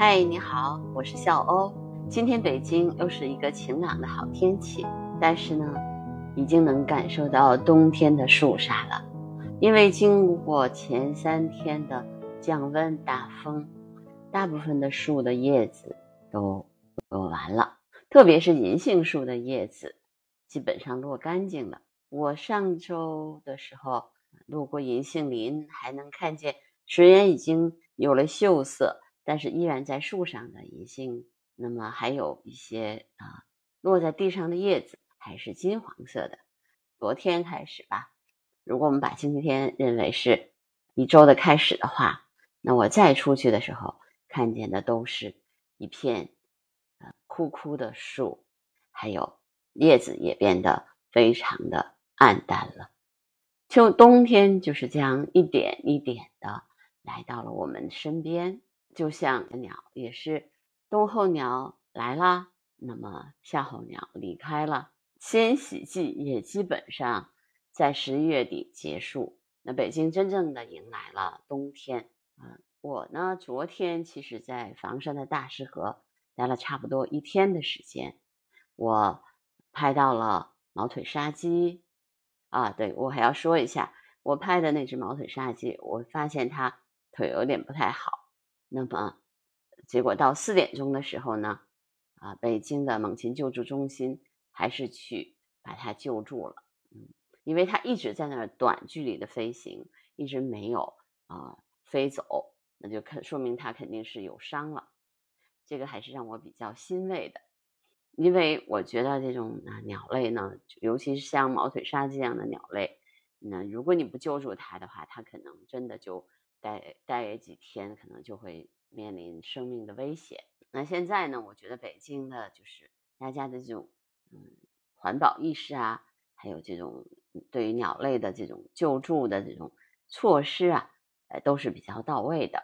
嗨，你好，我是笑欧。今天北京又是一个晴朗的好天气，但是呢，已经能感受到冬天的肃杀了。因为经过前三天的降温大风，大部分的树的叶子都落完了，特别是银杏树的叶子基本上落干净了。我上周的时候路过银杏林，还能看见虽然已经有了锈色。但是依然在树上的银杏，那么还有一些啊落在地上的叶子还是金黄色的。昨天开始吧，如果我们把星期天认为是一周的开始的话，那我再出去的时候看见的都是一片呃枯枯的树，还有叶子也变得非常的暗淡了。就冬天就是这样一点一点的来到了我们身边。就像鸟，也是冬候鸟来了，那么夏候鸟离开了，迁徙季也基本上在十一月底结束。那北京真正的迎来了冬天啊！我呢，昨天其实在房山的大石河待了差不多一天的时间，我拍到了毛腿沙鸡啊，对我还要说一下，我拍的那只毛腿沙鸡，我发现它腿有点不太好。那么，结果到四点钟的时候呢，啊，北京的猛禽救助中心还是去把它救助了，嗯，因为它一直在那儿短距离的飞行，一直没有啊飞走，那就肯说明它肯定是有伤了，这个还是让我比较欣慰的，因为我觉得这种啊鸟类呢，尤其是像毛腿鲨这样的鸟类，那如果你不救助它的话，它可能真的就。待待几天，可能就会面临生命的危险。那现在呢？我觉得北京的就是大家的这种嗯环保意识啊，还有这种对于鸟类的这种救助的这种措施啊，呃，都是比较到位的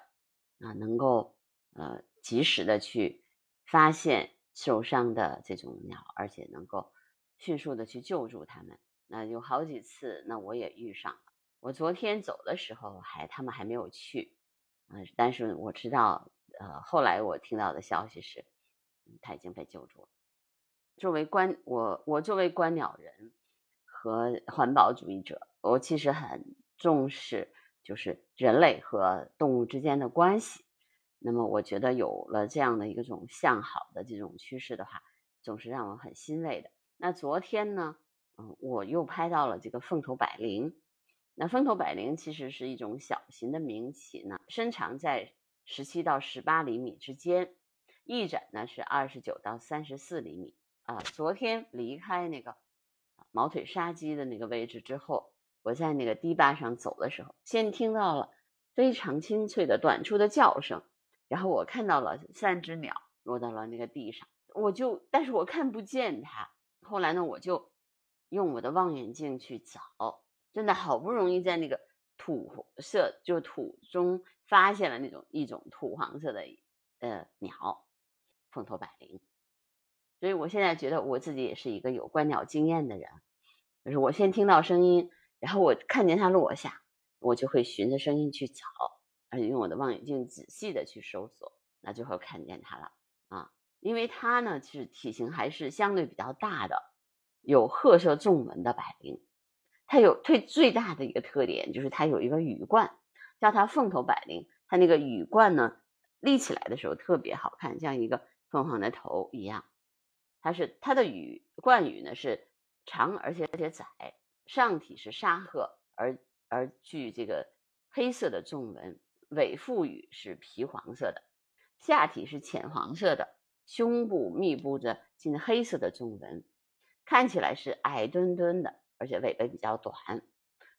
啊，能够呃及时的去发现受伤的这种鸟，而且能够迅速的去救助它们。那有好几次，那我也遇上了。我昨天走的时候还他们还没有去，嗯，但是我知道，呃，后来我听到的消息是，他已经被救助了。作为观我我作为观鸟人和环保主义者，我其实很重视就是人类和动物之间的关系。那么我觉得有了这样的一个种向好的这种趋势的话，总是让我很欣慰的。那昨天呢，嗯，我又拍到了这个凤头百灵。那风头百灵其实是一种小型的鸣禽呢，身长在十七到十八厘米之间，翼展呢是二十九到三十四厘米啊。昨天离开那个毛腿沙鸡的那个位置之后，我在那个堤坝上走的时候，先听到了非常清脆的短促的叫声，然后我看到了三只鸟落到了那个地上，我就但是我看不见它。后来呢，我就用我的望远镜去找。真的好不容易在那个土色，就土中发现了那种一种土黄色的呃鸟，凤头百灵。所以我现在觉得我自己也是一个有观鸟经验的人，就是我先听到声音，然后我看见它落下，我就会循着声音去找，而且用我的望远镜仔细的去搜索，那就会看见它了啊。因为它呢，其实体型还是相对比较大的，有褐色纵纹的百灵。它有最最大的一个特点，就是它有一个羽冠，叫它凤头百灵。它那个羽冠呢，立起来的时候特别好看，像一个凤凰的头一样。它是它的羽冠羽呢是长而且而且窄，上体是沙褐而而具这个黑色的纵纹，尾腹羽是皮黄色的，下体是浅黄色的，胸部密布着近黑色的纵纹，看起来是矮墩墩的。而且尾巴比较短，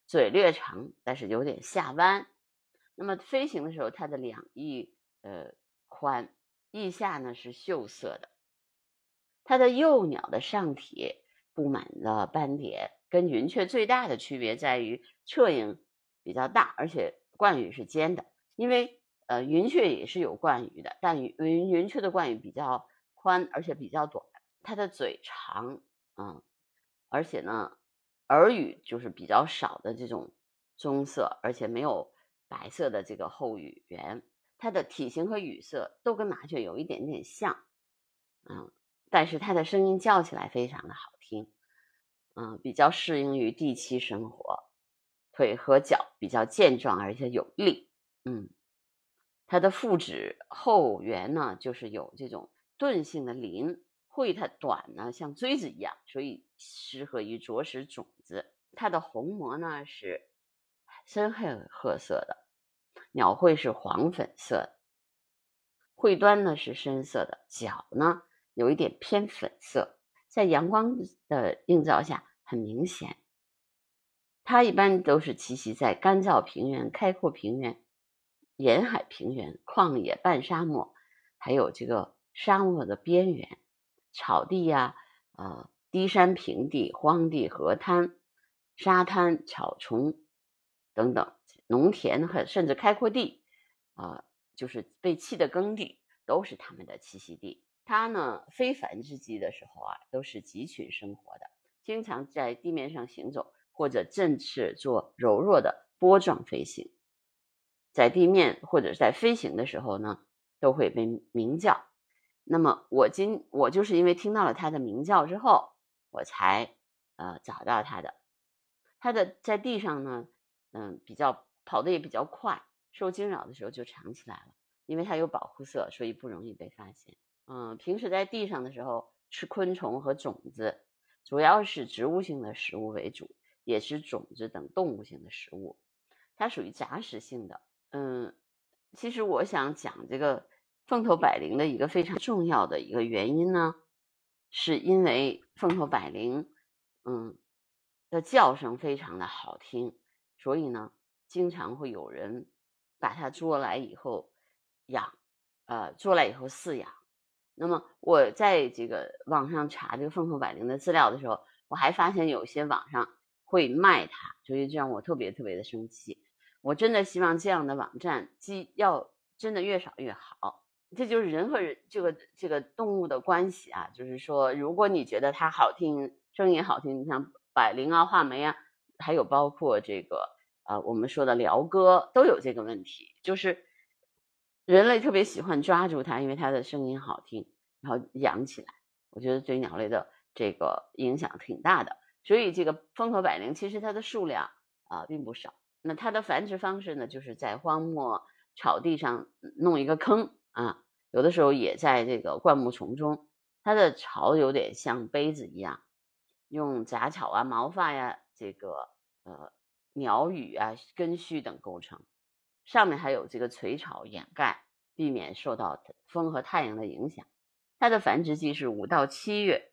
嘴略长，但是有点下弯。那么飞行的时候，它的两翼呃宽，翼下呢是锈色的。它的幼鸟的上体布满了斑点，跟云雀最大的区别在于侧影比较大，而且冠羽是尖的。因为呃云雀也是有冠羽的，但云云雀的冠羽比较宽，而且比较短。它的嘴长，嗯，而且呢。耳羽就是比较少的这种棕色，而且没有白色的这个后羽缘。它的体型和羽色都跟麻雀有一点点像，嗯，但是它的声音叫起来非常的好听，嗯，比较适应于地栖生活，腿和脚比较健壮而且有力，嗯，它的腹指后缘呢就是有这种钝性的鳞，喙它短呢像锥子一样，所以适合于啄食种子。它的虹膜呢是深褐褐色的。鸟喙是黄粉色的，喙端呢是深色的，脚呢有一点偏粉色，在阳光的映照下很明显。它一般都是栖息在干燥平原、开阔平原、沿海平原、旷野、半沙漠，还有这个沙漠的边缘、草地呀、呃低山平地、荒地、河滩、沙滩、草丛等等。农田和甚至开阔地，啊，就是被弃的耕地，都是它们的栖息地。它呢，非繁殖季的时候啊，都是集群生活的，经常在地面上行走，或者振翅做柔弱的波状飞行。在地面或者在飞行的时候呢，都会被鸣叫。那么我今我就是因为听到了它的鸣叫之后，我才呃找到它的。它的在地上呢，嗯，比较。跑得也比较快，受惊扰的时候就藏起来了，因为它有保护色，所以不容易被发现。嗯，平时在地上的时候吃昆虫和种子，主要是植物性的食物为主，也是种子等动物性的食物。它属于杂食性的。嗯，其实我想讲这个凤头百灵的一个非常重要的一个原因呢，是因为凤头百灵，嗯，的叫声非常的好听，所以呢。经常会有人把它捉来以后养，呃，捉来以后饲养。那么我在这个网上查这个凤头百灵的资料的时候，我还发现有些网上会卖它，所以这让我特别特别的生气。我真的希望这样的网站，既要真的越少越好。这就是人和人这个这个动物的关系啊，就是说，如果你觉得它好听，声音好听，你像百灵啊、画眉啊，还有包括这个。啊，我们说的鹩哥都有这个问题，就是人类特别喜欢抓住它，因为它的声音好听，然后养起来。我觉得对鸟类的这个影响挺大的。所以这个风口百灵其实它的数量啊并不少。那它的繁殖方式呢，就是在荒漠草地上弄一个坑啊，有的时候也在这个灌木丛中。它的巢有点像杯子一样，用杂草啊、毛发呀，这个呃。鸟羽啊、根须等构成，上面还有这个垂草掩盖，避免受到风和太阳的影响。它的繁殖季是五到七月，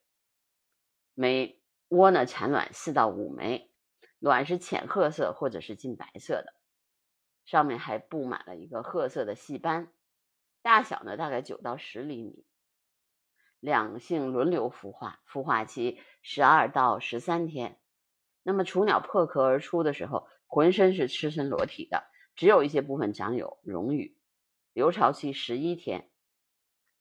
每窝呢产卵四到五枚，卵是浅褐色或者是近白色的，上面还布满了一个褐色的细斑，大小呢大概九到十厘米。两性轮流孵化，孵化期十二到十三天。那么雏鸟破壳而出的时候，浑身是赤身裸体的，只有一些部分长有绒羽。留巢期十一天，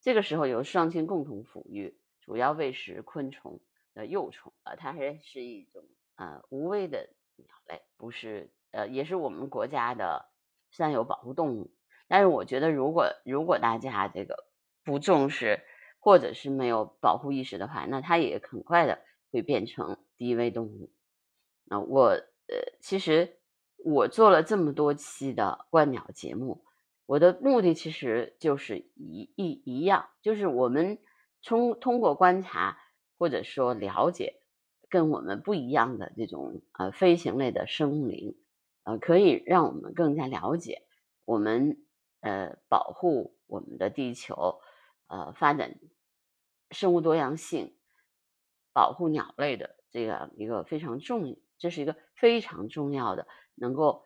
这个时候由双亲共同抚育，主要喂食昆虫的幼虫。呃，它还是一种呃无危的鸟类，不是呃也是我们国家的三有保护动物。但是我觉得，如果如果大家这个不重视，或者是没有保护意识的话，那它也很快的会变成低危动物。那，我呃，其实我做了这么多期的观鸟节目，我的目的其实就是一一一样，就是我们通通过观察或者说了解跟我们不一样的这种呃飞行类的生灵，呃，可以让我们更加了解我们呃保护我们的地球，呃，发展生物多样性，保护鸟类的这样一个非常重。这是一个非常重要的，能够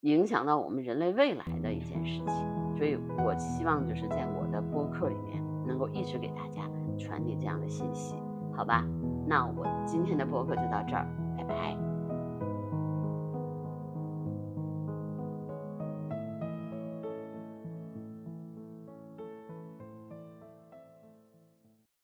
影响到我们人类未来的一件事情，所以我希望就是在我的播客里面能够一直给大家传递这样的信息，好吧？那我今天的播客就到这儿，拜拜。